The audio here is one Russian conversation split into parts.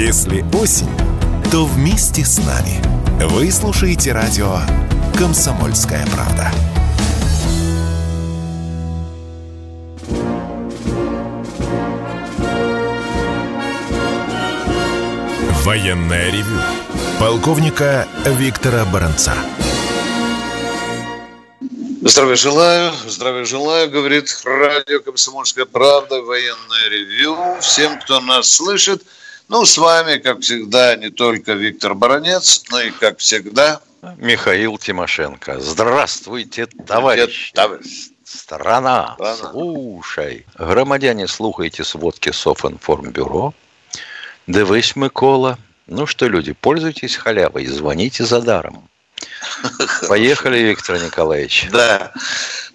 Если осень, то вместе с нами. Вы слушаете радио «Комсомольская правда». Военное ревю полковника Виктора Баранца. Здравия желаю, здравия желаю, говорит радио «Комсомольская правда», военное ревю. Всем, кто нас слышит, ну, с вами, как всегда, не только Виктор Баранец, но и, как всегда, Михаил Тимошенко. Здравствуйте, товарищ. товарищ. Страна, Страна. слушай. Громадяне, слухайте сводки Софинформбюро. Дивись, Микола. Ну что, люди, пользуйтесь халявой, звоните за даром. Поехали, Виктор Николаевич. Да.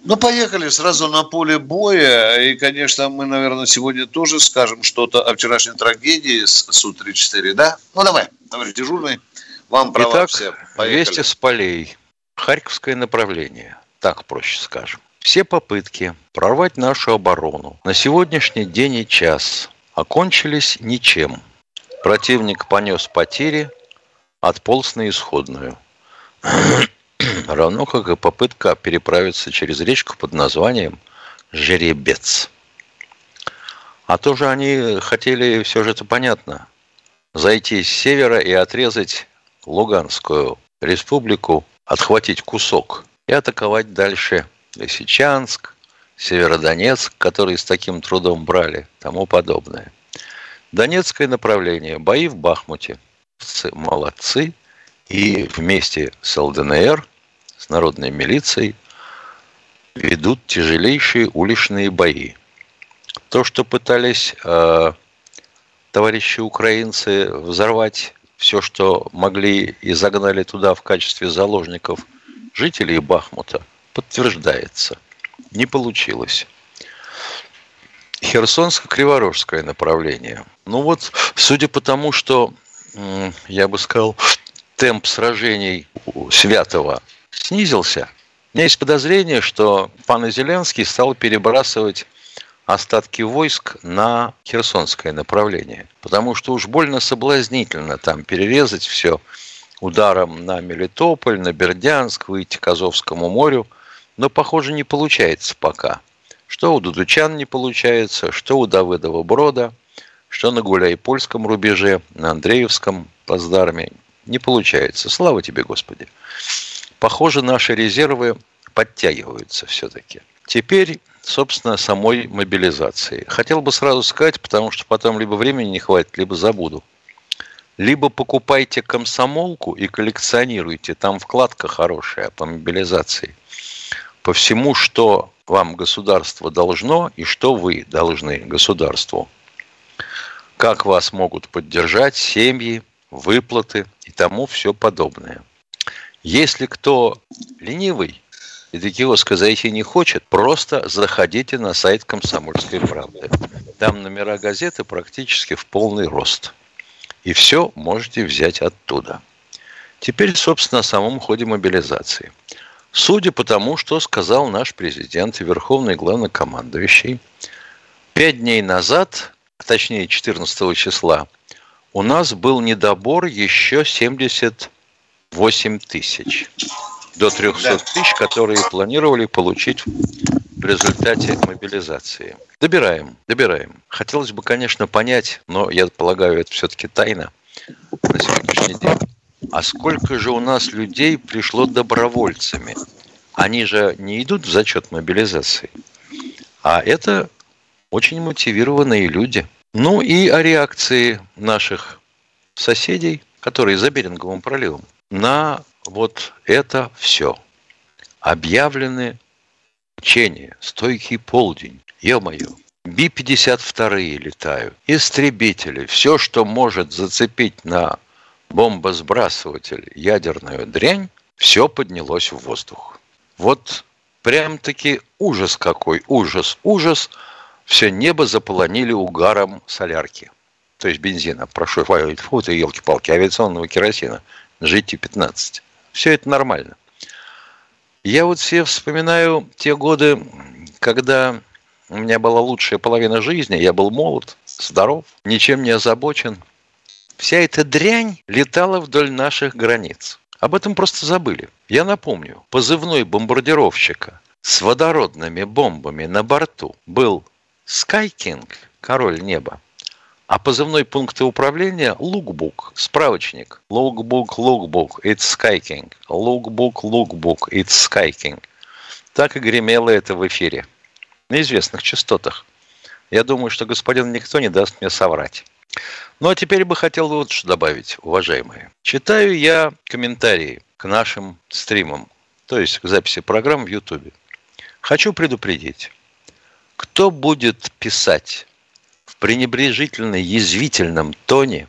Ну, поехали сразу на поле боя. И, конечно, мы, наверное, сегодня тоже скажем что-то о вчерашней трагедии с Су-34, да? Ну, давай, товарищ дежурный, вам права Итак, все. Поехали. вести с полей. Харьковское направление, так проще скажем. Все попытки прорвать нашу оборону на сегодняшний день и час окончились ничем. Противник понес потери, отполз на исходную. Равно как и попытка переправиться через речку под названием Жеребец. А то же они хотели, все же это понятно, зайти с севера и отрезать Луганскую республику, отхватить кусок и атаковать дальше Лисичанск, Северодонецк, который с таким трудом брали, тому подобное. Донецкое направление, бои в Бахмуте. Цы- Молодцы. И вместе с ЛДНР, с народной милицией, ведут тяжелейшие уличные бои. То, что пытались э, товарищи украинцы взорвать все, что могли и загнали туда в качестве заложников жителей Бахмута, подтверждается. Не получилось. Херсонско-Криворожское направление. Ну вот, судя по тому, что, я бы сказал, темп сражений Святого снизился, у меня есть подозрение, что пан Зеленский стал перебрасывать остатки войск на Херсонское направление. Потому что уж больно соблазнительно там перерезать все ударом на Мелитополь, на Бердянск, выйти к Азовскому морю. Но, похоже, не получается пока. Что у Дудучан не получается, что у Давыдова Брода, что на Гуляй-Польском рубеже, на Андреевском плацдарме. Не получается. Слава тебе, Господи. Похоже, наши резервы подтягиваются все-таки. Теперь, собственно, самой мобилизации. Хотел бы сразу сказать, потому что потом либо времени не хватит, либо забуду. Либо покупайте комсомолку и коллекционируйте. Там вкладка хорошая по мобилизации. По всему, что вам государство должно и что вы должны государству. Как вас могут поддержать семьи, выплаты и тому все подобное. Если кто ленивый и до киоска зайти не хочет, просто заходите на сайт «Комсомольской правды». Там номера газеты практически в полный рост. И все можете взять оттуда. Теперь, собственно, о самом ходе мобилизации. Судя по тому, что сказал наш президент и верховный главнокомандующий, пять дней назад, точнее 14 числа, у нас был недобор еще 78 тысяч. До 300 тысяч, которые планировали получить в результате мобилизации. Добираем, добираем. Хотелось бы, конечно, понять, но я полагаю, это все-таки тайна на сегодняшний день. А сколько же у нас людей пришло добровольцами? Они же не идут в зачет мобилизации. А это очень мотивированные люди. Ну и о реакции наших соседей, которые за Беринговым проливом, на вот это все. Объявлены учения, стойкий полдень, ё-моё. Би-52 летают, истребители, все, что может зацепить на бомбосбрасыватель ядерную дрянь, все поднялось в воздух. Вот прям-таки ужас какой, ужас, ужас. Все небо заполонили угаром солярки. То есть бензина. Прошу, фу ты, елки-палки, авиационного керосина. GT-15. Все это нормально. Я вот все вспоминаю те годы, когда у меня была лучшая половина жизни, я был молод, здоров, ничем не озабочен. вся эта дрянь летала вдоль наших границ. Об этом просто забыли. Я напомню, позывной бомбардировщика с водородными бомбами на борту был Скайкинг, король неба, а позывной пункта управления – лукбук, справочник. Лукбук, лукбук, it's Skyking. Лукбук, лукбук, it's Skyking. Так и гремело это в эфире. На известных частотах. Я думаю, что господин никто не даст мне соврать. Ну а теперь бы хотел вот что добавить, уважаемые. Читаю я комментарии к нашим стримам, то есть к записи программ в Ютубе. Хочу предупредить, кто будет писать в пренебрежительно-язвительном тоне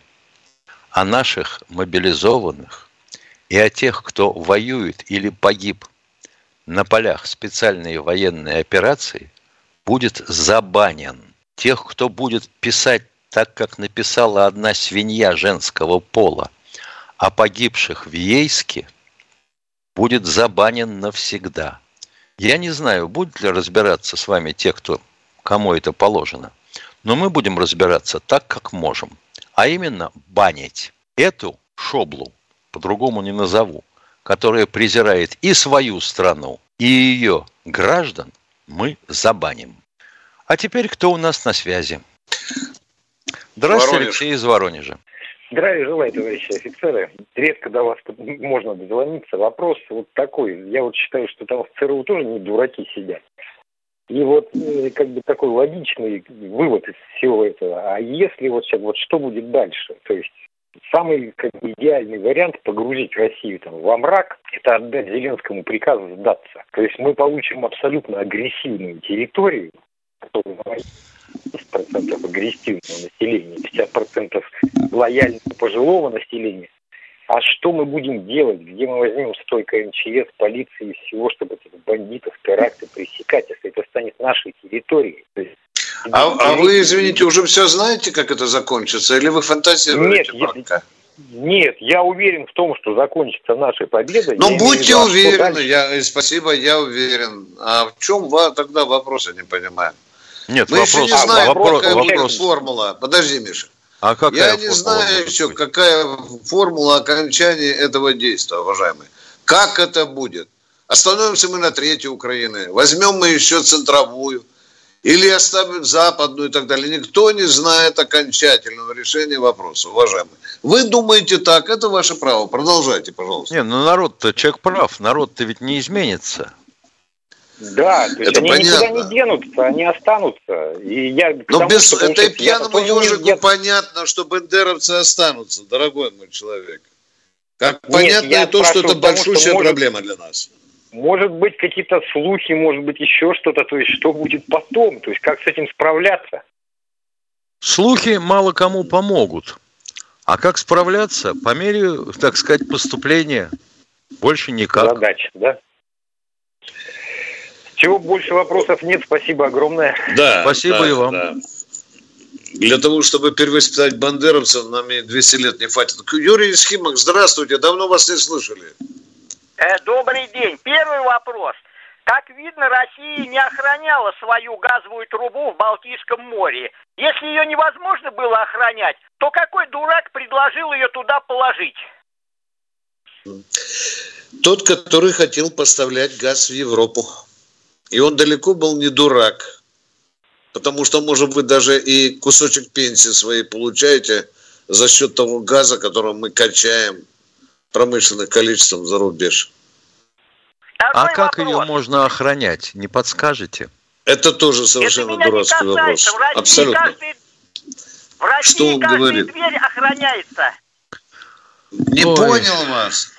о наших мобилизованных и о тех, кто воюет или погиб на полях специальной военной операции, будет забанен. Тех, кто будет писать так, как написала одна свинья женского пола о погибших в Ейске, будет забанен навсегда. Я не знаю, будет ли разбираться с вами те, кто, кому это положено, но мы будем разбираться так, как можем. А именно банить эту шоблу, по-другому не назову, которая презирает и свою страну, и ее граждан, мы забаним. А теперь кто у нас на связи? Здравствуйте, Воронеж. Алексей из Воронежа. Здравия желаю, товарищи офицеры. Редко до вас можно дозвониться. Вопрос вот такой. Я вот считаю, что там в ЦРУ тоже не дураки сидят. И вот э, как бы такой логичный вывод из всего этого. А если вот сейчас, вот что будет дальше? То есть самый как бы, идеальный вариант погрузить Россию там, во мрак – это отдать Зеленскому приказ сдаться. То есть мы получим абсолютно агрессивную территорию, которую 50% агрессивного населения, 50% лояльного пожилого населения. А что мы будем делать? Где мы возьмем столько МЧС, полиции и всего, чтобы этих бандитов, теракты пресекать, если это станет нашей территорией? То есть, а, а вы, извините, уже все знаете, как это закончится? Или вы фантазируете Нет, пока? Нет, я уверен в том, что закончится наша победа. Ну, будьте виду, уверены, я, спасибо, я уверен. А в чем тогда вопрос, я не понимаю? Нет, Мы вопрос, еще не знаем, вопрос, какая вопрос. формула. Подожди, Миша. А какая Я не знаю еще, какая формула окончания этого действия, уважаемые. Как это будет? Остановимся мы на третьей Украины, возьмем мы еще центровую, или оставим западную и так далее. Никто не знает окончательного решения вопроса, уважаемые. Вы думаете так, это ваше право. Продолжайте, пожалуйста. Не, ну народ-то, человек прав, народ-то ведь не изменится. Да, то есть это они понятно. никуда не денутся, они останутся. И я Но тому, без что, этой пьяному ежику нет... понятно, что бендеровцы останутся, дорогой мой человек. Как Нет, понятно и то, что это большущая что может, проблема для нас. Может быть, какие-то слухи, может быть, еще что-то. То есть, что будет потом? То есть, как с этим справляться? Слухи мало кому помогут. А как справляться? По мере, так сказать, поступления. Больше никак. Задача, да? Чего больше вопросов нет, спасибо огромное. Да, спасибо да, и вам. Да. Для того, чтобы перевоспитать бандеровцев, нам и 200 лет не хватит. Юрий Исхимок, здравствуйте, давно вас не слышали. Э, добрый день. Первый вопрос. Как видно, Россия не охраняла свою газовую трубу в Балтийском море. Если ее невозможно было охранять, то какой дурак предложил ее туда положить? Тот, который хотел поставлять газ в Европу. И он далеко был не дурак, потому что, может быть, даже и кусочек пенсии своей получаете за счет того газа, который мы качаем промышленным количеством за рубеж. а как вопрос. ее можно охранять? Не подскажете? Это тоже совершенно Это дурацкий вопрос. В России Абсолютно. Каждый, в России Что он говорит? дверь охраняется. Не Ой. понял вас.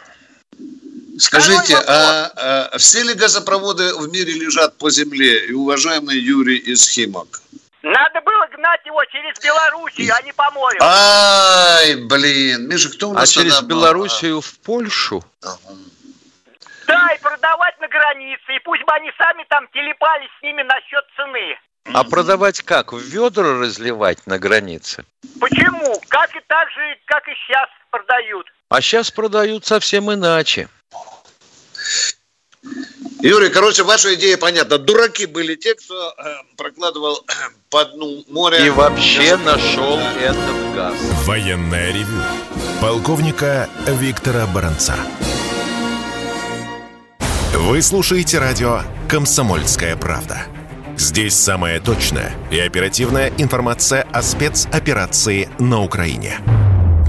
Скажите, а, а все ли газопроводы в мире лежат по земле? И уважаемый Юрий из Химок. Надо было гнать его через Белоруссию, а не по морю. Ай, блин. Миша, кто у нас А через Белоруссию в Польшу? Да, и продавать на границе. И пусть бы они сами там телепались с ними насчет цены. А продавать как? В ведра разливать на границе? Почему? Как и так же, как и сейчас продают. А сейчас продают совсем иначе. Юрий, короче, ваша идея понятна. Дураки были те, кто э, прокладывал э, по дну моря... И вообще нашел этот газ. Военное ревю. Полковника Виктора Баранца. Вы слушаете радио «Комсомольская правда». Здесь самая точная и оперативная информация о спецоперации на Украине.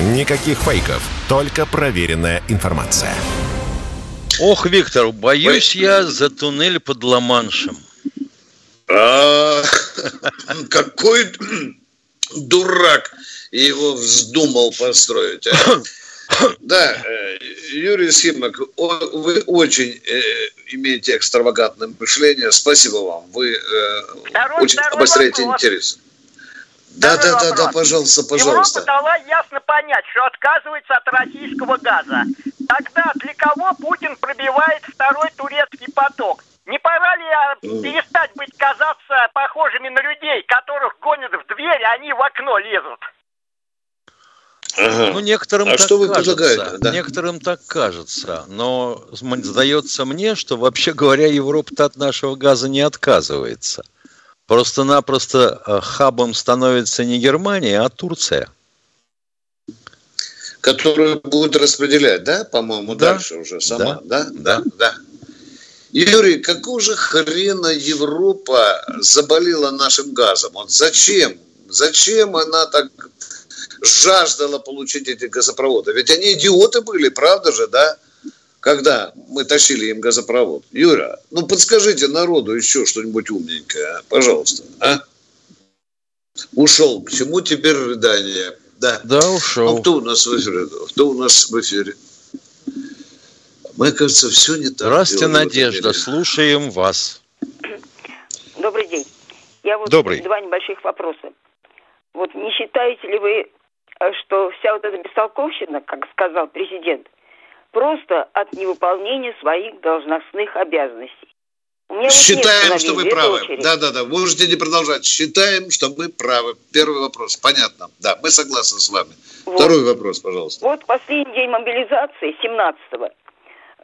Никаких фейков, только проверенная информация. Ох, Виктор, боюсь я за туннель под Ла-Маншем. А, какой дурак его вздумал построить. а? Да, э, Юрий Симок, о- вы очень э, имеете экстравагантное мышление. Спасибо вам. Вы э, очень обостряете интерес. Да, да, да, да, вопрос. пожалуйста, Европа пожалуйста. дала ясно понять, что отказывается от российского газа. Тогда для кого Путин пробивает второй турецкий поток? Не пора ли а, перестать быть казаться похожими на людей, которых гонят в дверь, а они в окно лезут? Ага. Ну, некоторым А так что вы кажется. предлагаете, да? Некоторым так кажется. Но сдается мне, что, вообще говоря, Европа от нашего газа не отказывается. Просто-напросто э, хабом становится не Германия, а Турция. Которую будет распределять, да, по-моему, Да. дальше уже сама, Да. да? Да, да. Юрий, какого же хрена Европа заболела нашим газом? Вот зачем? Зачем она так жаждала получить эти газопроводы? Ведь они идиоты были, правда же, да? Когда мы тащили им газопровод. Юра, ну подскажите народу еще что-нибудь умненькое, а? пожалуйста. А? Ушел. К чему теперь рыдание? Да. Да, Ну, ушел. кто у нас в эфире? Кто у нас в эфире? Мне кажется, все не так. Здравствуйте, Надежда. Слушаем вас. Добрый день. Я вот Добрый. два небольших вопроса. Вот не считаете ли вы, э, что вся вот эта бестолковщина, как сказал президент, просто от невыполнения своих должностных обязанностей? Считаем, что вы правы. Да, да, да. Можете не продолжать. Считаем, что мы правы. Первый вопрос. Понятно. Да, мы согласны с вами. Вот. Второй вопрос, пожалуйста. Вот последний день мобилизации, 17-го,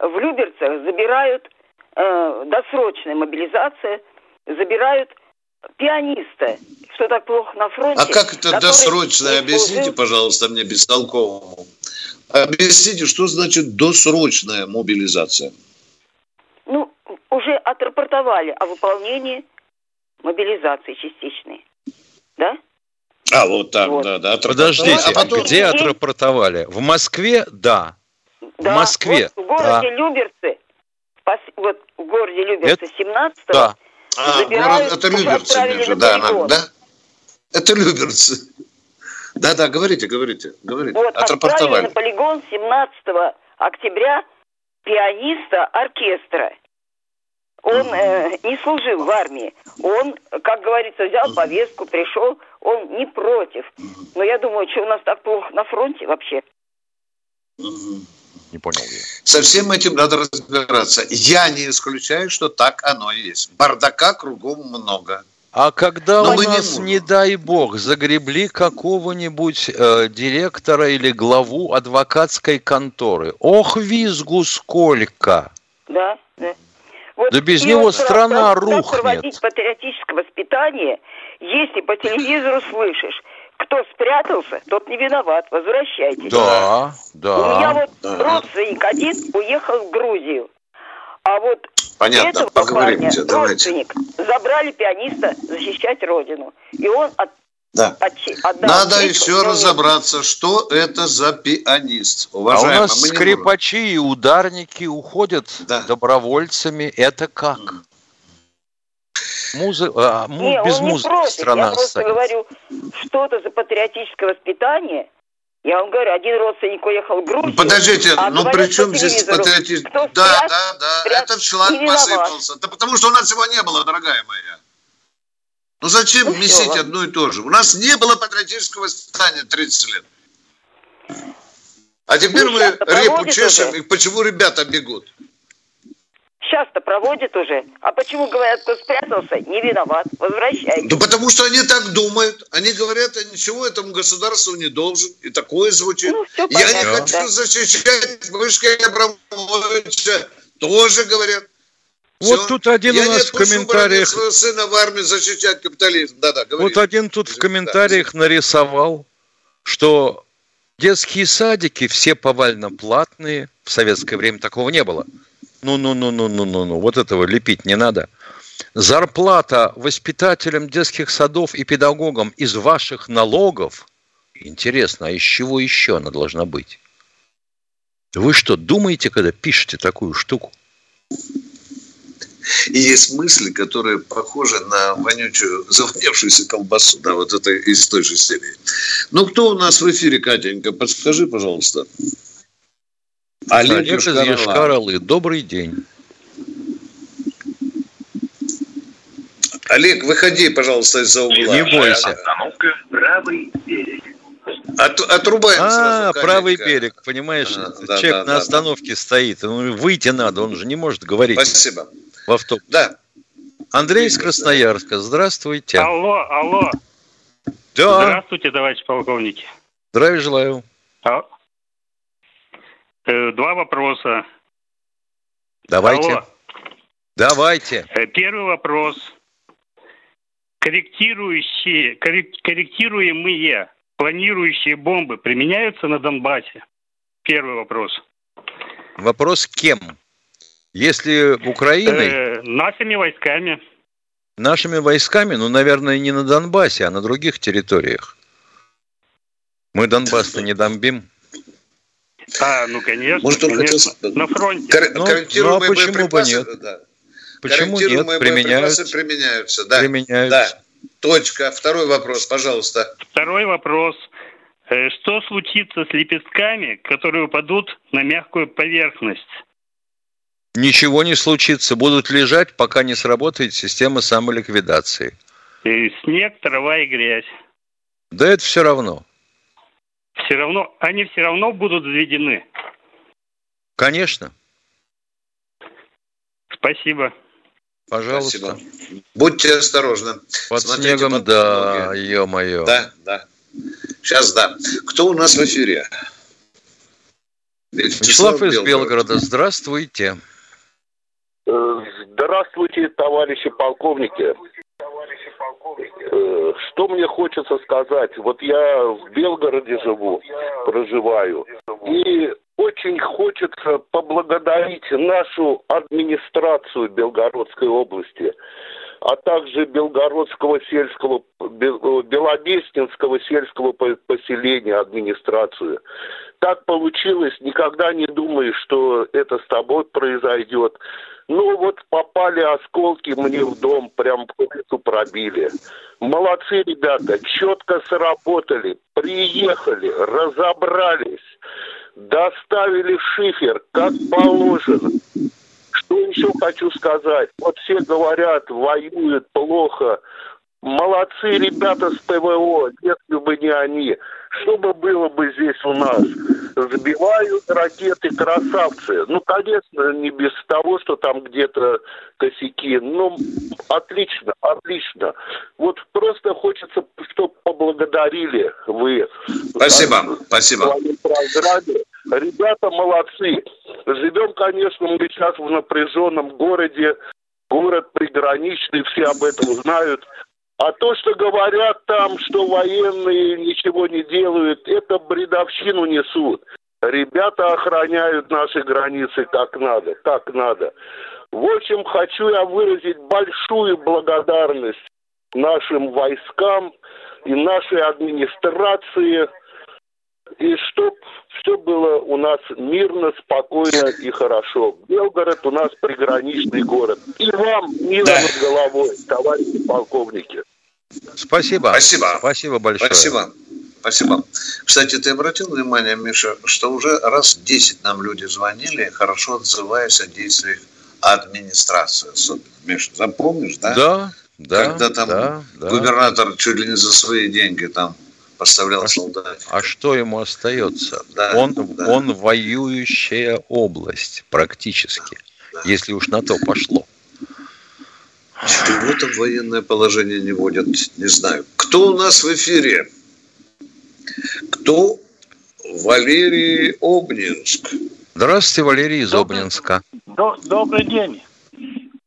в Люберцах забирают, э, досрочная мобилизация, забирают пианиста, что так плохо на фронте. А как это который досрочно? не Объясните, служил. пожалуйста, мне бестолковому. Объясните, что значит досрочная мобилизация? Ну, уже отрапортовали о выполнении мобилизации частичной. Да? А, вот так, Вот. да, да. Подождите, А потом... где отрапортовали? В Москве? Да. Да, Москве, Вот в городе Люберцы, пос- вот в городе Люберцы 17 Да. А, забирают, город- это Люберцы, на да, да? Это Люберцы. Да, да, говорите, говорите, говорите. Вот отправили на Отрапортовали. полигон 17 октября пианиста оркестра. Он э, не служил в армии. Он, как говорится, взял повестку, пришел. Он не против. Но я думаю, что у нас так плохо на фронте вообще. Не понял я. Со всем этим надо разбираться. Я не исключаю, что так оно и есть. Бардака кругом много. А когда Но у мы не нас, можем. не, дай бог, загребли какого-нибудь э, директора или главу адвокатской конторы, ох, визгу сколько! Да, да. Вот Да без и него вот страна как рухнет. проводить патриотическое воспитание, если по телевизору слышишь, кто спрятался, тот не виноват, возвращайтесь. Да, У меня да. вот Да. родственник один уехал в Грузию. А вот Понятно, этого поговорите, парня, давайте. родственник, забрали пианиста защищать родину. И он от, Да. Надо еще разобраться, что это за пианист. А у Уважаемый, нас скрипачи и ударники уходят Да. добровольцами. Это как? Музы... а, му- Не, Без он не музыки против. страна Я просто говорю, что это за патриотическое воспитание. Я вам говорю, один родственник уехал в Грузию. Подождите, а ну при чем здесь патриотизм? Да, да, да, спрят- этот виноват. посыпался. Да потому что у нас его не было, дорогая моя. Ну зачем ну, месить все, одно и то же? У нас не было патриотического воспитания 30 лет. А теперь ну, мы репу чешем, и почему ребята бегут? Сейчас-то проводит уже. А почему говорят, кто спрятался, не виноват, возвращайтесь. Да потому что они так думают. Они говорят, а ничего этому государству не должен. И такое звучит. Ну, Я понятно, не хочу да. защищать Вышки Абрамовича. Тоже говорят. Вот Все. тут один Я у нас в комментариях... своего сына в армии защищать капитализм. Да-да, Вот один тут в комментариях да. нарисовал, что детские садики все повально платные. В советское время такого не было. Ну-ну-ну-ну-ну-ну-ну. Вот этого лепить не надо. Зарплата воспитателям детских садов и педагогам из ваших налогов. Интересно, а из чего еще она должна быть? Вы что, думаете, когда пишете такую штуку? И есть мысли, которые похожи на вонючую, завонявшуюся колбасу. Да, вот это из той же серии. Ну, кто у нас в эфире, Катенька? Подскажи, пожалуйста. Олег, Олег из Ешкаралы. Добрый день. Олег, выходи, пожалуйста, из-за угла. Не бойся. Остановка «Правый берег». От, отрубаем а, сразу. правый берег, понимаешь? А, да, Человек да, на остановке да. стоит. Ну, выйти надо, он же не может говорить. Спасибо. В автобус. Да. Андрей из Красноярска, здравствуйте. Алло, алло. Да. Здравствуйте, товарищ полковник. Здравия желаю. А, два вопроса. Давайте. Алло. Давайте. Э, первый вопрос. Корректирующие, корректируемые планирующие бомбы применяются на Донбассе? Первый вопрос. Вопрос кем? Если Украиной... Э, нашими войсками. Нашими войсками? Ну, наверное, не на Донбассе, а на других территориях. Мы Донбасс-то не домбим. А, ну конечно, Может, он конечно. Хотел... На фронте. Кор- ну, ну а почему бы нет? Да. Почему нет? Применяются. применяются. Да. Применяются. Да. Точка. Второй вопрос, пожалуйста. Второй вопрос. Э, что случится с лепестками, которые упадут на мягкую поверхность? Ничего не случится. Будут лежать, пока не сработает система самоликвидации. И снег, трава и грязь. Да это все равно все равно, они все равно будут введены. Конечно. Спасибо. Пожалуйста. Спасибо. Будьте осторожны. Под Смотрите снегом, под да, ё-моё. Да, да. Сейчас, да. Кто у нас в эфире? Вячеслав, из Белгорода. Здравствуйте. Э, здравствуйте, товарищи полковники. Э, что мне хочется сказать? Вот я в Белгороде живу, проживаю, и очень хочется поблагодарить нашу администрацию Белгородской области, а также Белгородского сельского, Белобестинского сельского поселения администрацию. Так получилось, никогда не думаешь, что это с тобой произойдет. Ну вот попали осколки мне в дом, прям крышу пробили. Молодцы ребята, четко сработали, приехали, разобрались, доставили шифер, как положено. Что еще хочу сказать? Вот все говорят, воюют плохо. Молодцы ребята с ПВО, если бы не они. Что бы было бы здесь у нас? Сбивают ракеты красавцы. Ну, конечно, не без того, что там где-то косяки. Ну, отлично, отлично. Вот просто хочется, чтобы поблагодарили вы. Спасибо, спасибо. Ребята молодцы. Живем, конечно, мы сейчас в напряженном городе. Город приграничный, все об этом знают. А то, что говорят там, что военные ничего не делают, это бредовщину несут. Ребята охраняют наши границы как надо, как надо. В общем, хочу я выразить большую благодарность нашим войскам и нашей администрации – и чтоб все было у нас мирно, спокойно и хорошо. Белгород у нас приграничный город. И вам мира да. над головой, товарищи полковники. Спасибо. Спасибо. Спасибо большое. Спасибо. Спасибо. Кстати, ты обратил внимание, Миша, что уже раз 10 нам люди звонили, хорошо отзываясь о действиях администрации особенно. Миша, запомнишь, да? Да, Да, когда там да, да. губернатор чуть ли не за свои деньги там поставлял А, солдат. а что ему остается? Да, он, да. он воюющая область практически, если уж на то пошло. Чего там военное положение не вводят, не знаю. Кто у нас в эфире? Кто? Валерий Обнинск. Здравствуйте, Валерий из Обнинска. До- Добрый день,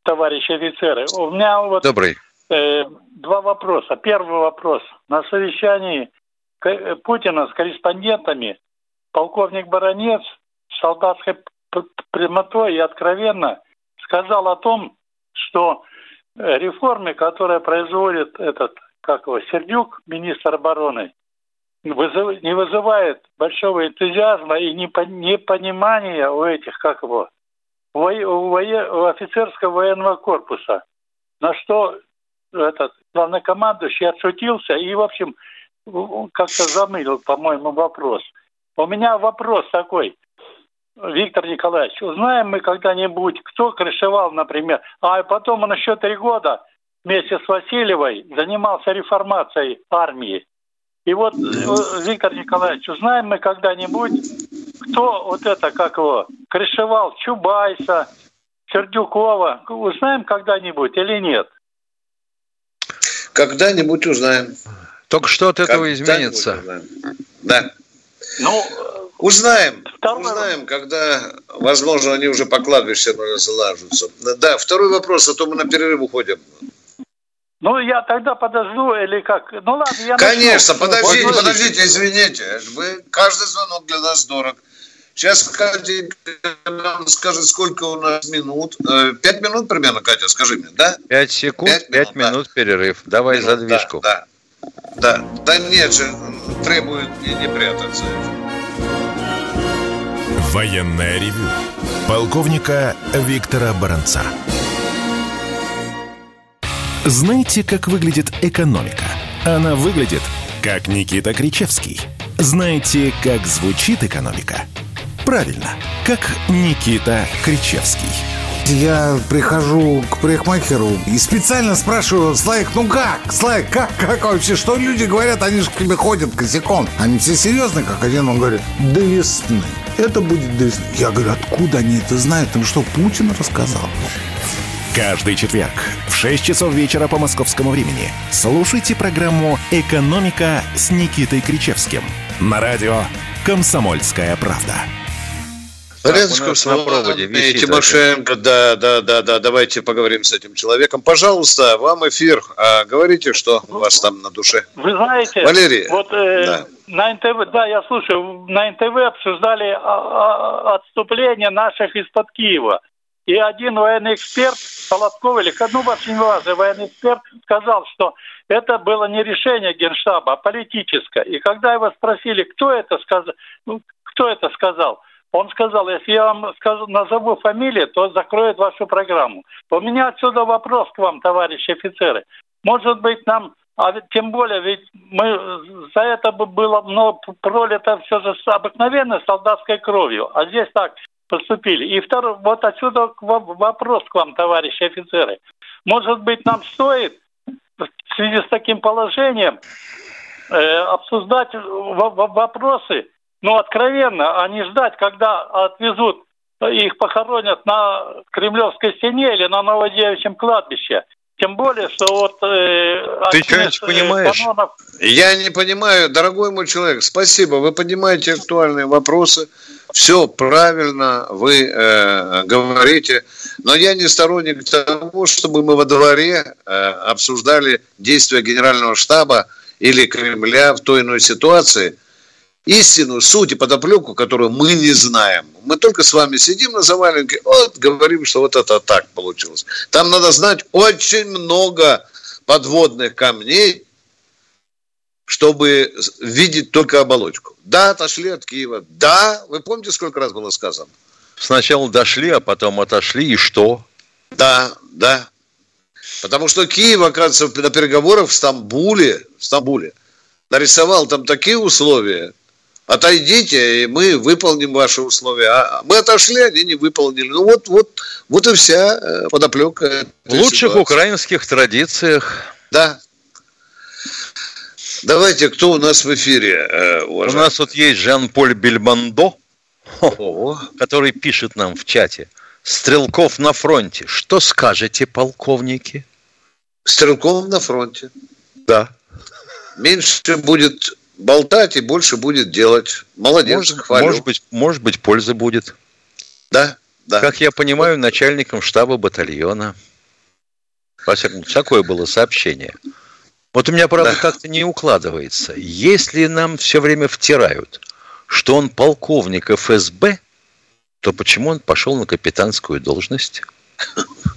товарищи офицеры. У меня вот Добрый. э, два вопроса. Первый вопрос. На совещании Путина с корреспондентами полковник Баранец с солдатской прямотой и откровенно сказал о том, что э, реформы, которые производит этот, как его, Сердюк, министр обороны, не вызывает большого энтузиазма и непо- непонимания у этих, как его, у офицерского военного корпуса. На что этот главнокомандующий отшутился и, в общем, в- как-то замылил, по-моему, вопрос. У меня вопрос такой, Виктор Николаевич, узнаем мы когда-нибудь, кто крышевал, например, а потом он еще три года вместе с Васильевой занимался реформацией армии. И вот, э, Виктор Николаевич, узнаем мы когда-нибудь, кто вот это, как его, крышевал Чубайса, Сердюкова, узнаем когда-нибудь или нет? Когда-нибудь узнаем. Только что от этого Когда-нибудь изменится. узнаем. Да. Ну, Узнаем. Второй Узнаем, когда, возможно, они уже по кладбищу залажутся. Да, второй вопрос, а то мы на перерыв уходим. ну я тогда подожду или как? Ну ладно, я Конечно, начну. подождите, Вот, подождите, извините. Вы, каждый звонок для нас дорог. Сейчас Катя нам скажет, сколько у нас минут. Э, Пять минут примерно, Катя, скажи мне, да? Пять секунд, Пять пять минут, минут перерыв. Давай Минут, задвижку. Да, да, да. Да нет же, требует и не прятаться. Военное ревю полковника Виктора Баранца. Знаете, как выглядит экономика? Она выглядит, как Никита Кричевский. Знаете, как звучит экономика? Правильно, как Никита Кричевский. Я прихожу к парикмахеру и специально спрашиваю, Слайк, ну как? Слайк, как, как вообще? Что люди говорят? Они же к тебе ходят косяком. Они все серьезные, как один. Он говорит, до весны. Это будет до весны. Я говорю, откуда они это знают? Ну что, Путин рассказал? Каждый четверг в 6 часов вечера по московскому времени слушайте программу «Экономика» с Никитой Кричевским на радио «Комсомольская правда». С на проводе висит Тимошенко, да, да, да, да, давайте поговорим с этим человеком. Пожалуйста, вам эфир. А, говорите, что у вас там на душе. Вы знаете, Валерий, вот э, да. на НТВ, да, я слушаю, на НТВ обсуждали а, а, отступление наших из-под Киева. И один военный эксперт, Солодков или, ну, вообще не важно, военный эксперт сказал, что это было не решение Генштаба, а политическое. И когда его спросили, кто это сказал, ну, кто это сказал, он сказал, если я вам скажу, назову фамилию, то закроет вашу программу. У меня отсюда вопрос к вам, товарищи офицеры. Может быть, нам, а ведь тем более, ведь мы за это бы было много пролито все же с обыкновенной солдатской кровью, а здесь так поступили. И второй, вот отсюда вопрос к вам, товарищи офицеры. Может быть, нам стоит в связи с таким положением э, обсуждать вопросы, ну, откровенно, а не ждать, когда отвезут, их похоронят на Кремлевской стене или на Новодевичьем кладбище. Тем более, что вот... Э, Ты что-нибудь э, понимаешь? канонов Я не понимаю, дорогой мой человек, спасибо, вы понимаете актуальные вопросы, все правильно вы э, говорите, но я не сторонник того, чтобы мы во дворе э, обсуждали действия Генерального штаба или Кремля в той или иной ситуации. Истину, суть и подоплеку, которую мы не знаем. Мы только с вами сидим на заваленке, вот говорим, что вот это так получилось. Там надо знать очень много подводных камней, чтобы видеть только оболочку. Да, отошли от Киева. Да, вы помните, сколько раз было сказано? Сначала дошли, а потом отошли, и что? Да, да. Потому что Киев, оказывается, на переговорах в Стамбуле, в Стамбуле нарисовал там такие условия, отойдите, и мы выполним ваши условия. А мы отошли, они не выполнили. Ну вот, вот, вот и вся э, подоплека. В лучших ситуации. украинских традициях. Да. Давайте, кто у нас в эфире? Э, у нас вот есть Жан-Поль Бельмондо, который пишет нам в чате. Стрелков на фронте. Что скажете, полковники? Стрелков на фронте. Да. Меньше будет болтать и больше будет делать. Молодец, может, хвалю. Может быть, может быть, польза будет. Да, да. Как я понимаю, начальником штаба батальона. Во всяком такое было сообщение. Вот у меня, правда, да. как-то не укладывается. Если нам все время втирают, что он полковник ФСБ, то почему он пошел на капитанскую должность?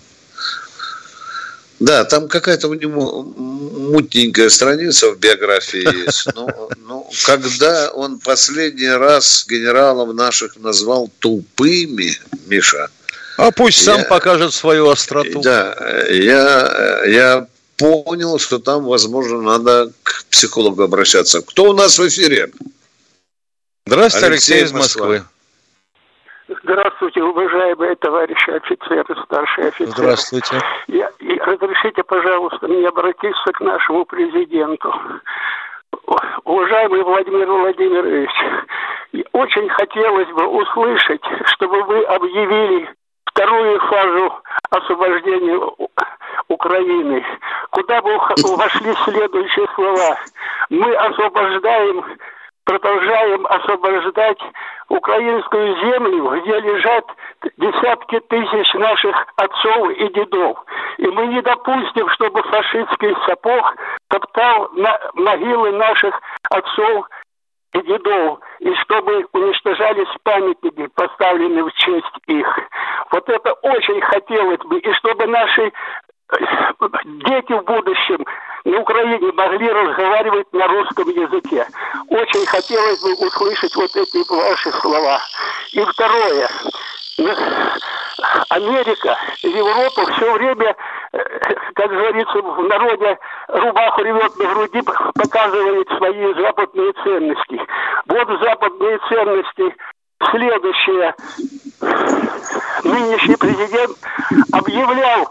Да, там какая-то у него мутненькая страница в биографии есть. Ну, ну, когда он последний раз генералов наших назвал тупыми, Миша. А пусть я, сам покажет свою остроту. Да, я, я понял, что там, возможно, надо к психологу обращаться. Кто у нас в эфире? Здравствуйте, Алексей, Алексей из Москвы. Здравствуйте, уважаемые товарищи офицеры, старшие офицеры. Здравствуйте. Я, и разрешите, пожалуйста, мне обратиться к нашему президенту. Уважаемый Владимир Владимирович, очень хотелось бы услышать, чтобы вы объявили вторую фазу освобождения Украины, куда бы вошли следующие слова. Мы освобождаем продолжаем освобождать украинскую землю, где лежат десятки тысяч наших отцов и дедов. И мы не допустим, чтобы фашистский сапог топтал на могилы наших отцов и дедов, и чтобы уничтожались памятники, поставленные в честь их. Вот это очень хотелось бы, и чтобы наши дети в будущем на Украине могли разговаривать на русском языке. Очень хотелось бы услышать вот эти ваши слова. И второе. Америка, Европа все время, э, как говорится в народе, рубаху ревет на груди, показывает свои западные ценности. Вот западные ценности следующее. Нынешний президент объявлял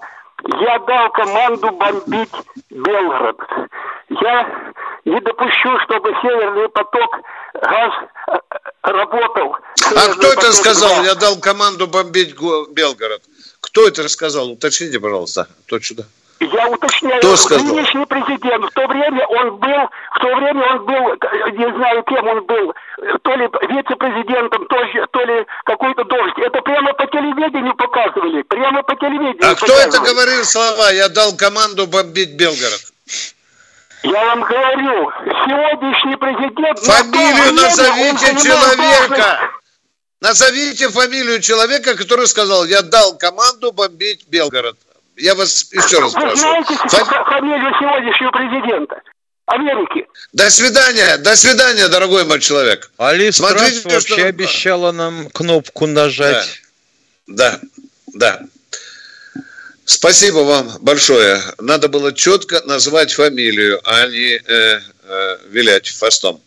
я дал команду бомбить Белгород. Я не допущу, чтобы Северный поток газ э, работал. А кто это сказал? Газ. Я дал команду бомбить Белгород. Кто это рассказал? Уточните, пожалуйста. Кто сюда? Я уточняю, Кто сказал? нынешний президент, в то время он был, в то время он был, не знаю, кем он был, то ли вице-президентом, то, то ли какой-то должность. Это прямо по телевидению показывали, прямо по телевидению. А кто это говорил слова? Я дал команду бомбить Белгород. Я вам говорю, сегодняшний президент... Фамилию назовите человека! Назовите фамилию человека, который сказал, я дал команду бомбить Белгород. Я вас еще раз спрашиваю. Вы знаете Фам... фамилию сегодняшнего президента? Америки. До свидания, до свидания, дорогой мой человек. Али Смотрите, вообще что... обещала нам кнопку нажать. Да, да, да. Спасибо вам большое. Надо было четко назвать фамилию, а не э, э, вилять фастом.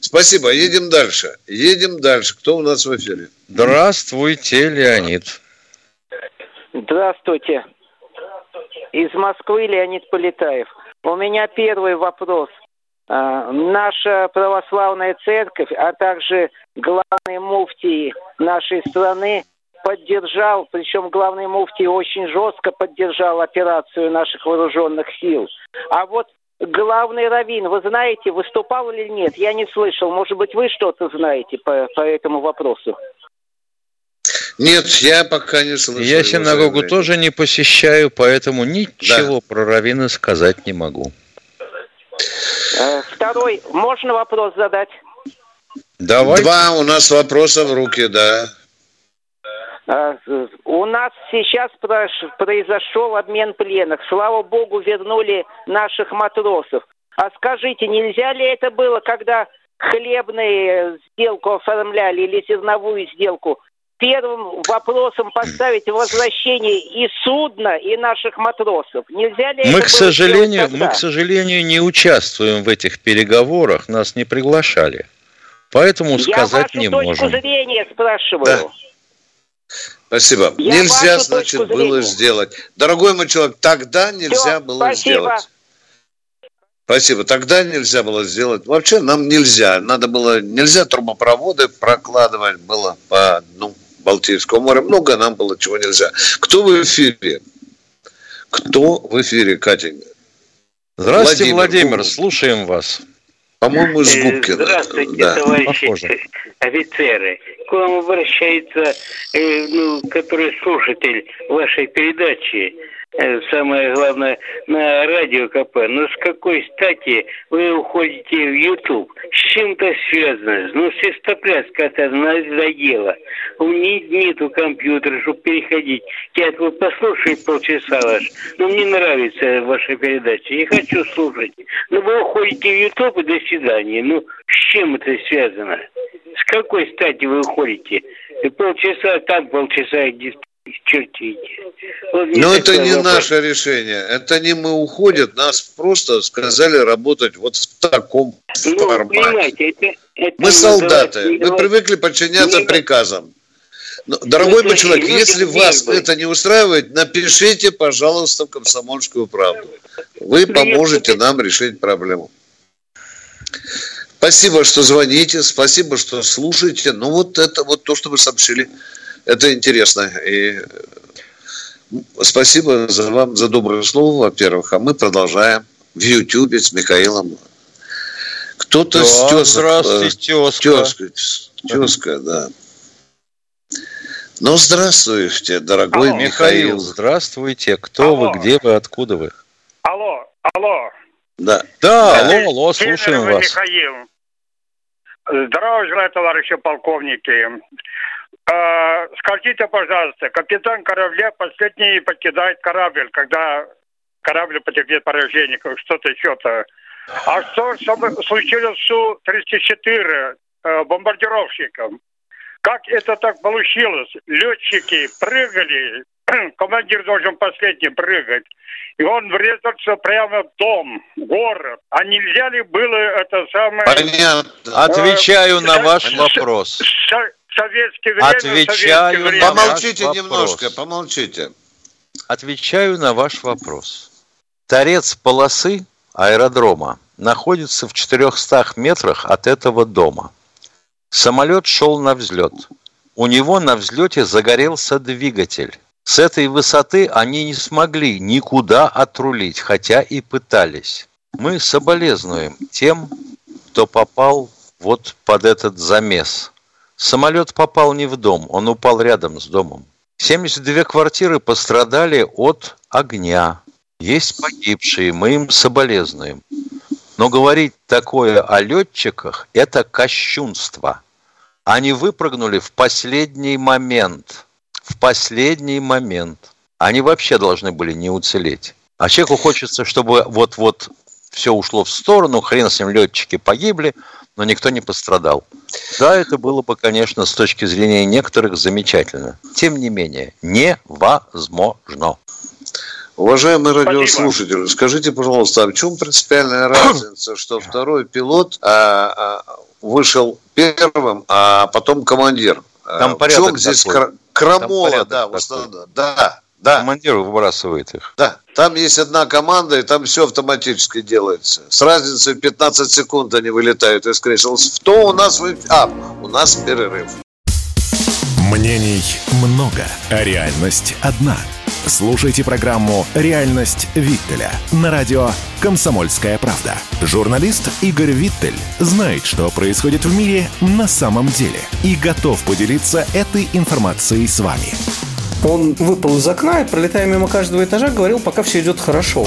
Спасибо. Едем дальше. Едем дальше. Кто у нас в эфире? Здравствуйте, Леонид. Здравствуйте. Из Москвы Леонид Полетаев. У меня первый вопрос. А, наша православная церковь, а также главный муфтий нашей страны поддержал, причем главный муфтий очень жестко поддержал операцию наших вооруженных сил. А вот главный раввин, вы знаете, выступал или нет? Я не слышал. Может быть, вы что-то знаете по, по этому вопросу? Нет, я пока не слышал. Я синагогу тоже не посещаю, поэтому ничего да. про раввина сказать не могу. Э, второй, можно вопрос задать? Давай. Два у нас вопроса в руки, да. Э, у нас сейчас произошел обмен пленных. Слава богу, вернули наших матросов. А скажите, нельзя ли это было, когда хлебную сделку оформляли или зерновую сделку, первым вопросом поставить возвращение и судна, и наших матросов. Нельзя ли мы, к сожалению, мы, к сожалению, не участвуем в этих переговорах, нас не приглашали. Поэтому Я сказать вашу не точку можем. зрения спрашиваю. Да. Спасибо. Я нельзя, вашу значит, точку было зрения. сделать. Дорогой мой человек, тогда нельзя Всё, было спасибо. сделать. Спасибо. Тогда нельзя было сделать. Вообще нам нельзя. Надо было, нельзя трубопроводы прокладывать было по ну, Балтийскому морю. Много нам было чего нельзя. Кто в эфире? Кто в эфире, Катенька? Здравствуйте, Владимир, Владимир, слушаем вас. По-моему, из Э, Губкина. Здравствуйте, Да. товарищи Похоже. офицеры. К вам обращается, э, ну, который слушатель вашей передачи, самое главное, на радио КП. Но с какой стати вы уходите в YouTube? С чем это связано? Ну, свистопляска это надоело. У меня нету компьютера, чтобы переходить. Я вот послушаю полчаса ваш. Но мне нравится ваша передача. Я хочу слушать. Но вы уходите в YouTube и до свидания. Ну, с чем это связано? С какой стати вы уходите? И полчаса там, полчаса здесь Вот мне Но это такой не вопрос. наше решение. Это не мы уходим. Нас просто сказали работать вот в таком Ну, формате. это, это Мы ну, солдаты. давайте Мы говорить. привыкли подчиняться Не- приказам. Но, дорогой Ну, мой человек, если вас бегают. это не устраивает, напишите, пожалуйста, в комсомольскую правду. Вы поможете нам решить проблему. Спасибо, что звоните, спасибо, что слушаете. Ну вот это вот то, что вы сообщили, это интересно. И э, спасибо за вам за доброе слово, во-первых. А мы продолжаем в Ютьюбе с Михаилом. Кто-то Да, с тезок, здравствуйте, э, тезка. Тезка, тезка, да. Ну, здравствуйте, дорогой Алло, Михаил. Михаил, здравствуйте. Кто Алло. вы, где вы, откуда вы? Алло, алло. Да. Да, Здесь алло, алло, слушаем вас. Михаил. Желаю, товарищи полковники. А, скажите, пожалуйста, капитан корабля последний покидает корабль, когда корабль потерпит поражение, что-то еще-то. А что чтобы случилось с Су-34 э, бомбардировщиком? Как это так получилось? Летчики прыгали, командир должен последний прыгать, и он врезался прямо в дом, в город. А нельзя ли было это самое... Понятно. Отвечаю на Э, ваш с- вопрос. Со- советское время, Отвечаю советское на время. Помолчите ваш немножко, вопрос. помолчите. Отвечаю на ваш вопрос. Торец полосы аэродрома находится в 400 метрах от этого дома. Самолет шел на взлет. У него на взлете загорелся двигатель. С этой высоты они не смогли никуда отрулить, хотя и пытались. Мы соболезнуем тем, кто попал вот под этот замес. Самолет попал не в дом, он упал рядом с домом. 72 квартиры пострадали от огня. Есть погибшие, мы им соболезнуем. Но говорить такое о летчиках – это кощунство. Они выпрыгнули в последний момент. В последний момент. Они вообще должны были не уцелеть. А человеку хочется, чтобы вот-вот все ушло в сторону, хрен с ним летчики погибли, но никто не пострадал. Да, это было бы, конечно, с точки зрения некоторых замечательно. Тем не менее, невозможно. Уважаемый Спасибо. радиослушатель, скажите, пожалуйста, а в чем принципиальная разница, что второй пилот а, а, вышел первым, а потом командир? А, Там в порядок чем здесь такой. кра- крамола? порядок Да, такой. установлена. да, да, Командир выбрасывает их. да. Там есть одна команда, и там все автоматически делается. С разницей в 15 секунд они вылетают из кресел. Что у нас? в- А, у нас перерыв. Мнений много, а реальность одна. Слушайте программу «Реальность Виттеля» на радио «Комсомольская правда». Журналист Игорь Виттель знает, что происходит в мире на самом деле и готов поделиться этой информацией с вами. Он выпал из окна и, пролетая мимо каждого этажа, говорил, пока все идет хорошо.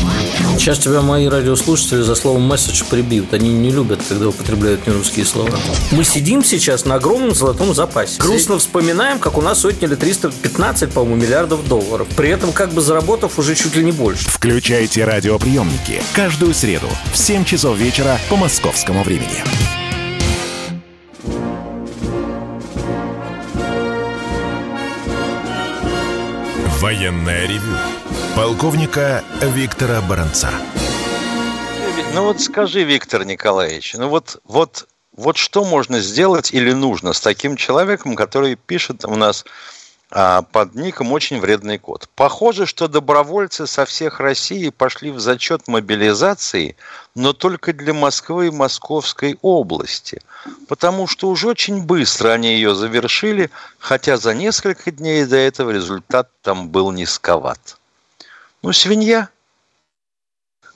Сейчас тебя мои радиослушатели за словом «месседж» прибьют. Они не любят, когда употребляют нерусские слова. Мы сидим сейчас на огромном золотом запасе. Грустно вспоминаем, как у нас отняли 315, по-моему, миллиардов долларов. При этом как бы заработав уже чуть ли не больше. Включайте радиоприемники каждую среду в 7 часов вечера по московскому времени. Военное ревю полковника Виктора Баранца. Ну вот скажи, Виктор Николаевич, ну вот, вот Вот что можно сделать или нужно с таким человеком, который пишет у нас под ником очень вредный код. Похоже, что добровольцы со всех России пошли в зачет мобилизации, но только для Москвы и Московской области, потому что уже очень быстро они ее завершили, хотя за несколько дней до этого результат там был низковат. Ну, свинья.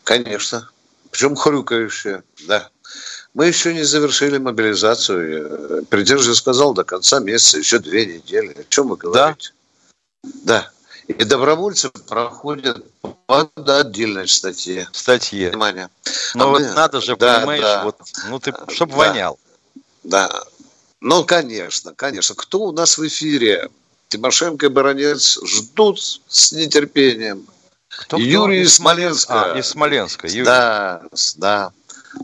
Конечно. Причем хрюкающая, да. Мы еще не завершили мобилизацию. Президент же сказал, до конца месяца еще две недели. О чем вы говорите? Да. Да. И добровольцы проходят под отдельной статье. Статье. Внимание. Но а вот мы... надо же, да, понимаешь, да. вот, ну ты, чтобы да. вонял. Да. Ну, конечно, конечно. Кто у нас в эфире? Тимошенко и Баранец ждут с нетерпением. Кто, Юрий из Смоленска. А, из Смоленска. Юрий. Да, да.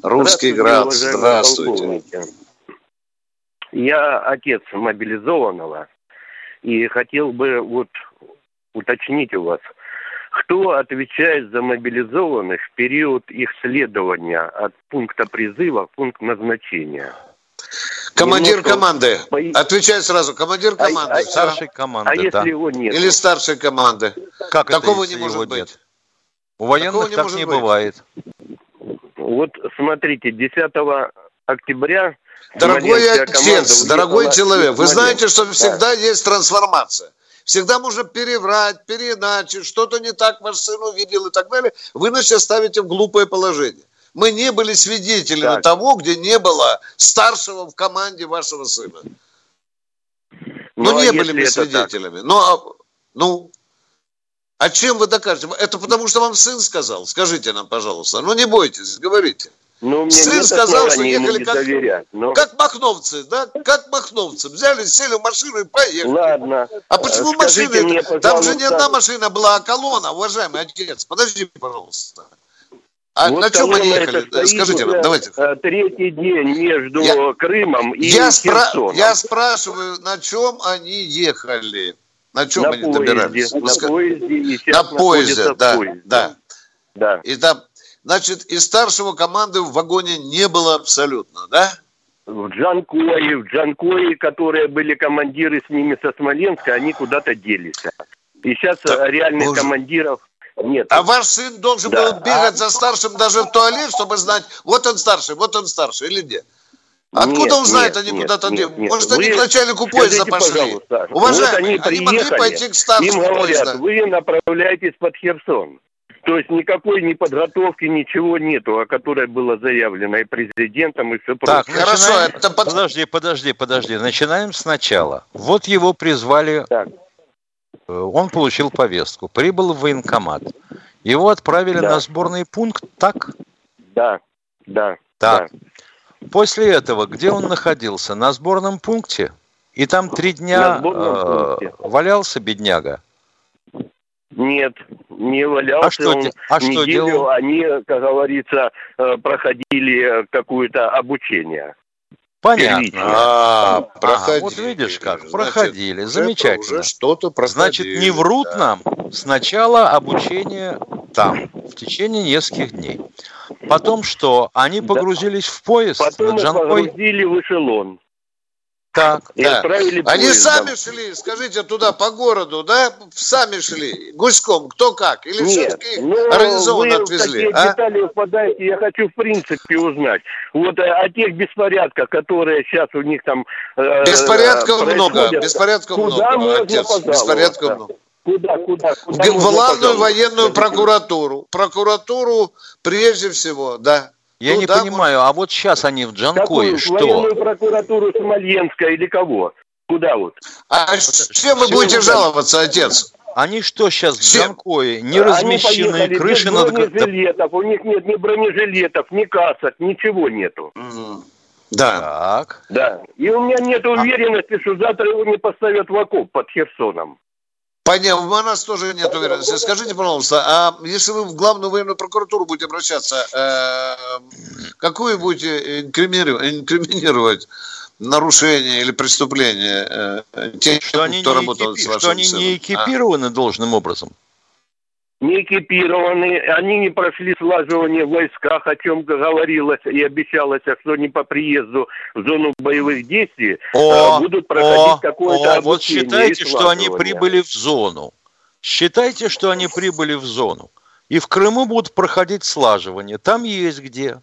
Русский град, здравствуйте. Я отец мобилизованного и хотел бы вот уточнить у вас, кто отвечает за мобилизованных в период их следования от пункта призыва в пункт назначения? Командир Немножко... команды. Отвечай сразу. Командир а, команды. А, а, старшей команды, а да. если его нет? Или старшей команды. Как Такого это, не может быть. Нет? У военных Такого так не, не бывает. Вот смотрите, 10 октября... Дорогой отец, дорогой человек, вы знаете, что всегда да. есть трансформация. Всегда можно переврать, переиначить, что-то не так ваш сын увидел и так далее. Вы нас сейчас ставите в глупое положение. Мы не были свидетелями так. того, где не было старшего в команде вашего сына. Ну, ну а не были мы свидетелями. Ну, а, ну, а чем вы докажете? Это потому, что вам сын сказал? Скажите нам, пожалуйста. Ну, не бойтесь, говорите. Ну, сын сказал, что ехали как, доверять, но... как махновцы, да? Как махновцы. Взяли, сели в машину и поехали. Ладно. А почему Скажите машины? Мне, Там же не одна машина была, а колонна, уважаемый отец. Подожди, пожалуйста. А вот на чем они ехали? Скажите нам, давайте. Э, третий день между я, Крымом и я. Спра- я спрашиваю, на чем они ехали? На чем на они поезде, добирались? На Вы поезде. на поезде, да, поезде. да. Да. И там, значит, и старшего команды в вагоне не было абсолютно, да? В Джанкое, в Джанкое, которые были командиры с ними со Смоленска, они куда-то делись. И сейчас так, реальных боже. командиров нет. А ваш сын должен да. был бегать а... за старшим даже в туалет, чтобы знать, вот он старший, вот он старший или нет? Откуда нет, он знает, нет, они куда-то... Нет, нет. Может, они к начальнику поезда пошли? Уважаемые, вот они, они могли пойти к старшему Им говорят, поезда. вы направляетесь под Херсон. То есть никакой ни подготовки, ничего нету, о которой было заявлено и президентом, и все прочее. Так, хорошо, это... Подожди, подожди, подожди. Начинаем сначала. Вот его призвали... Так. Э, он получил повестку, прибыл в военкомат. Его отправили да. на сборный пункт, так? Да, да. Так. Да. После этого, где он находился? На сборном пункте? И там три дня э, валялся бедняга? Нет, не валялся. А что, он а что делал? Они, как говорится, э, проходили какое-то обучение. Понятно. А, проходили. вот видишь как, проходили. Замечательно. что-то Значит, не врут да. нам. Сначала обучение там, в течение нескольких дней. Потом что? Они погрузились да. в поезд? Потом на погрузили в эшелон. Так, и да. отправили Они поездом. сами шли, скажите, туда по городу, да? Сами шли, гуськом, кто как? Или все-таки ну, организованно вы отвезли? В такие а? детали впадаете, я хочу в принципе узнать. Вот э, о тех беспорядках, которые сейчас у них там э, Беспорядков много, беспорядков куда много, отец, беспорядков много. Куда, куда, куда в главную военную прокуратуру. Прокуратуру прежде всего, да. Я ну, не да, понимаю, может... а вот сейчас они в Джанкое, Какую? что? Военную прокуратуру Смоленска или кого? Куда вот? А вот, с чем вы будете жаловаться, отец? Они что сейчас в Джанкое? Не размещены, они крыши надо как-то... У них нет ни бронежилетов, ни касок, ничего нету. Угу. Да. Так. Да. И у меня нет а уверенности, что завтра его не поставят в окоп под Херсоном. Понятно, у нас тоже нет уверенности. Скажите, пожалуйста, а если вы в главную военную прокуратуру будете обращаться, э, какую будете инкриминировать нарушение или преступление э, тех, что кто работал экипи... с вашим Что они сыном? не а? экипированы а? должным образом? Не экипированы, они не прошли слаживание в войсках, о чем говорилось и обещалось, что они по приезду в зону боевых действий О, э, будут проходить какое-то о, вот считайте, что они прибыли в зону. Считайте, что они прибыли в зону. И в Крыму будут проходить слаживание. Там есть где.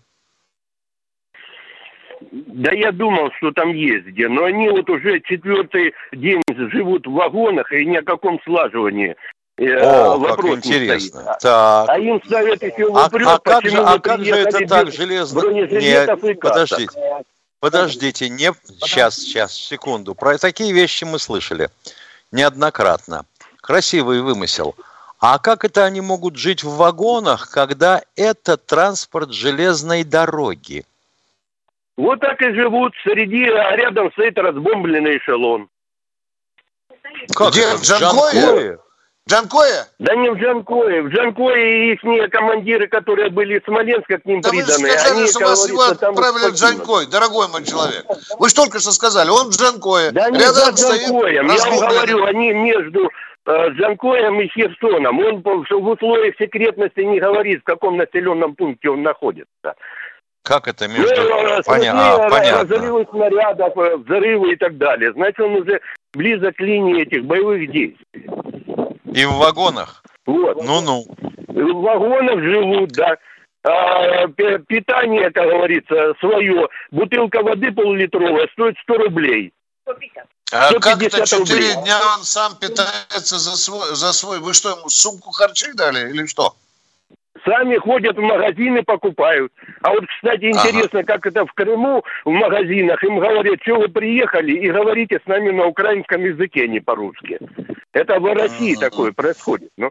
Да я думал, что там есть где, но они вот уже четвертый день живут в вагонах и ни о каком слаживании. Э, О, как вопрос не интересно. стоит. Так. А им ставят еще А, вопрос, а как же, а как же это так железно? Нет, и касок? подождите. Подождите, не... Сейчас, сейчас, секунду. Про такие вещи мы слышали неоднократно. Красивый вымысел. А как это они могут жить в вагонах, когда это транспорт железной дороги? Вот так и живут среди, а рядом стоит разбомбленный эшелон. Как Где? это? В Джанкое? Джанкое? Да не в Джанкое. В Джанкое их командиры, которые были из Смоленска, к ним Да вы же приданы. сказали, они, что вас его отправили в. Джанкой, дорогой мой человек. Вы же только что сказали, он в Джанкое. Да не Рядом за Джанкоем. Я вам говорю, они между э, Джанкоем и Херсоном. Он в условиях секретности не говорит, в каком населенном пункте он находится. Как это Ну, между... э, Поня- а, понятно. разрывы снарядов, э, взрывы и так далее. Значит, он уже близок к линии этих боевых действий. И в вагонах? Вот. Ну-ну. В вагонах живут, да. А, пи- питание, как говорится, свое. Бутылка воды полулитровая стоит 100 рублей. А как 150 это четыре рублей. дня он сам питается за свой, за свой? Вы что, ему сумку харчи дали или что? Сами ходят в магазины, покупают. А вот, кстати, интересно, как это в Крыму, в магазинах, им говорят, что вы приехали и говорите с нами на украинском языке, не по-русски. Это в России такое происходит. Ну,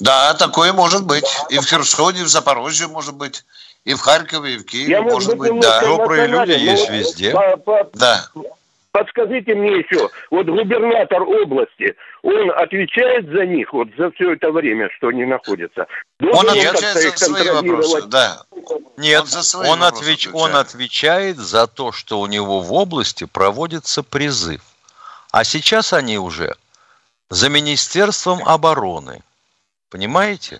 Да, такое может быть. И в Херсоне, и в Запорожье может быть. И в Харькове, и в Киеве Я, может быть, да. немножко эмоционален, но вот по- по- Да. Подскажите мне еще, вот губернатор области, он отвечает за них вот за все это время, что они находятся? Он Должен отвечает как-то за свои вопросы, да. Нет, Он за свои он, вопросы отвеч- отвечает. он отвечает за то, что у него в области проводится призыв. А сейчас они уже за Министерством обороны. Понимаете?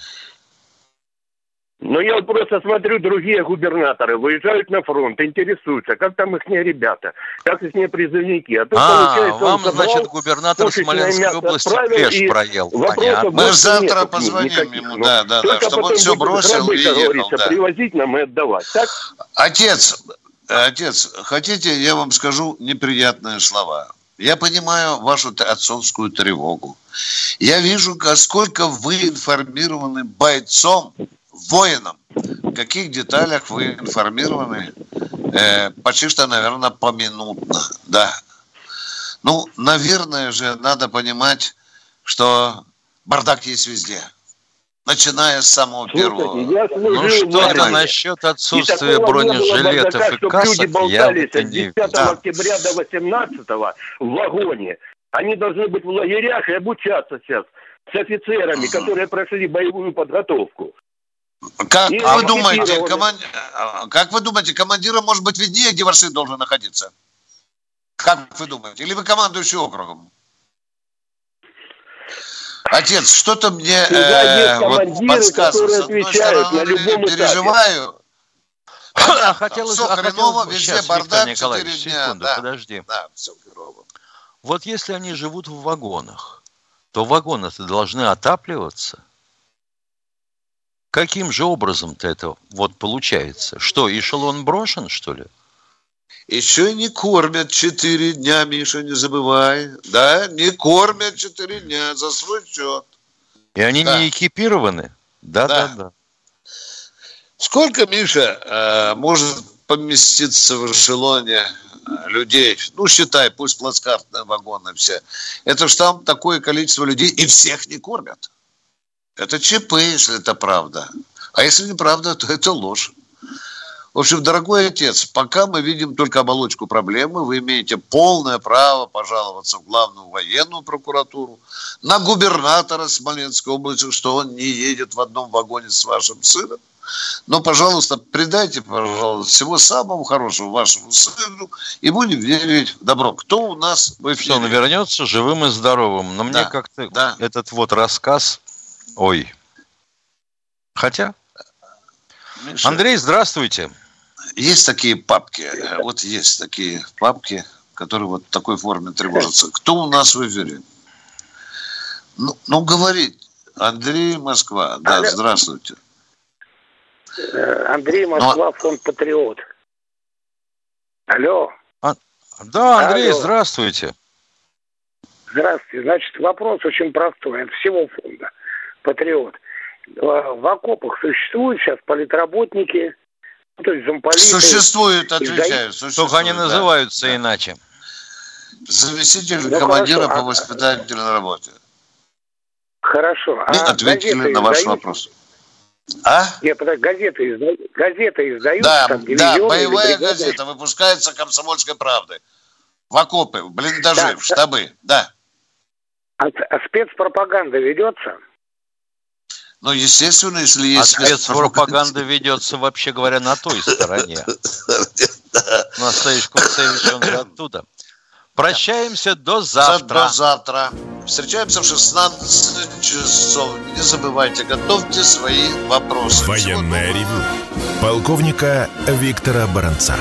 Но я вот просто смотрю, другие губернаторы выезжают на фронт, интересуются, как там их ребята, как их призывники. А, тут, А, получается, вам, забрал, значит, губернатор Смоленской мясо области и проел. Понятно. Мы завтра ним позвоним никаких, ему, ну. да, да, да, чтобы он все бросил гробы, и ехал, да. привозить нам и отдавать. Так? Отец, отец, хотите, я вам скажу неприятные слова. Я понимаю вашу отцовскую тревогу. Я вижу, сколько вы информированы бойцом, воином. В каких деталях вы информированы? Э, почти что, наверное, поминутно. Да. Ну, наверное же, надо понимать, что бардак есть везде. Начиная с самого первого. я служил Ну что-то насчет И отсутствия было бронежилетов и касок люди я болтались это с не 10 видел. октября до 18 в вагоне. Они должны быть в лагерях и обучаться сейчас с офицерами, которые прошли боевую подготовку. Как И вы думаете, экипированы. коман- а, как вы думаете, командира может быть виднее, где Варшин должен находиться? Как вы думаете? Или вы командующий округом? Отец, что-то мне э, вот подсказывает. С одной стороны, на любом этапе. переживаю. А хотелось, Всё а хреново, хотелось- везде сейчас, бардак, Виктор Николаевич, дня, секунду, да. подожди. Да, все херово. Вот если они живут в вагонах, то вагоны-то должны отапливаться. Каким же образом-то это вот получается? Что, эшелон брошен, что ли? Еще и не кормят четыре дня, Миша, не забывай. Да, не кормят четыре дня за свой счет. И они Да. не экипированы? Да, да, Да. да. Сколько, Миша, э, может поместиться в эшелоне э, людей? Ну, считай, пусть плацкартные вагоны все. Это ж там такое количество людей, и всех не кормят. Это ЧП, если это правда. А если неправда, то это ложь. В общем, дорогой отец, пока мы видим только оболочку проблемы, вы имеете полное право пожаловаться в главную военную прокуратуру, на губернатора Смоленской области, что он не едет в одном вагоне с вашим сыном. Но, пожалуйста, придайте, пожалуйста, всего самого хорошего вашему сыну и будем верить в добро. Кто у нас в Что он эфире? вернется живым и здоровым. Но мне Да, как-то да. этот вот рассказ Ой. Хотя. Миша, Андрей, здравствуйте. Есть такие папки, э, вот есть такие папки, которые вот в такой форме тревожатся. Кто у нас в эфире? Ну, ну говорить. Андрей Москва. Да, Алло. здравствуйте. Э, Андрей Москва, фонд «Патриот». Алло. Да, Андрей, Алло. здравствуйте. Здравствуйте. Значит, вопрос очень простой. От всего фонда «Патриот». Э, В окопах существуют сейчас политработники, ну, то есть замполиты. Существует, Издают- отвечаю. Только они да. называются иначе. Заместитель Ну, командира хорошо, по а- воспитательной работе. Хорошо. А ответили на ваш издают? вопрос. А? Нет, подожди, газеты издают, газеты издают Да, там, да, боевая газета выпускается комсомольской правдой. В окопы, в блиндажи, Да, в штабы. Да. А, а спецпропаганда ведется? Ну, естественно, если А есть спецпропаганда ведется, вообще говоря, на той стороне. Настоящий Куцевич, он же оттуда. Прощаемся до завтра. До завтра. Встречаемся в 16 часов. Не забывайте, готовьте свои вопросы. Военное ревю полковника Виктора Баранца.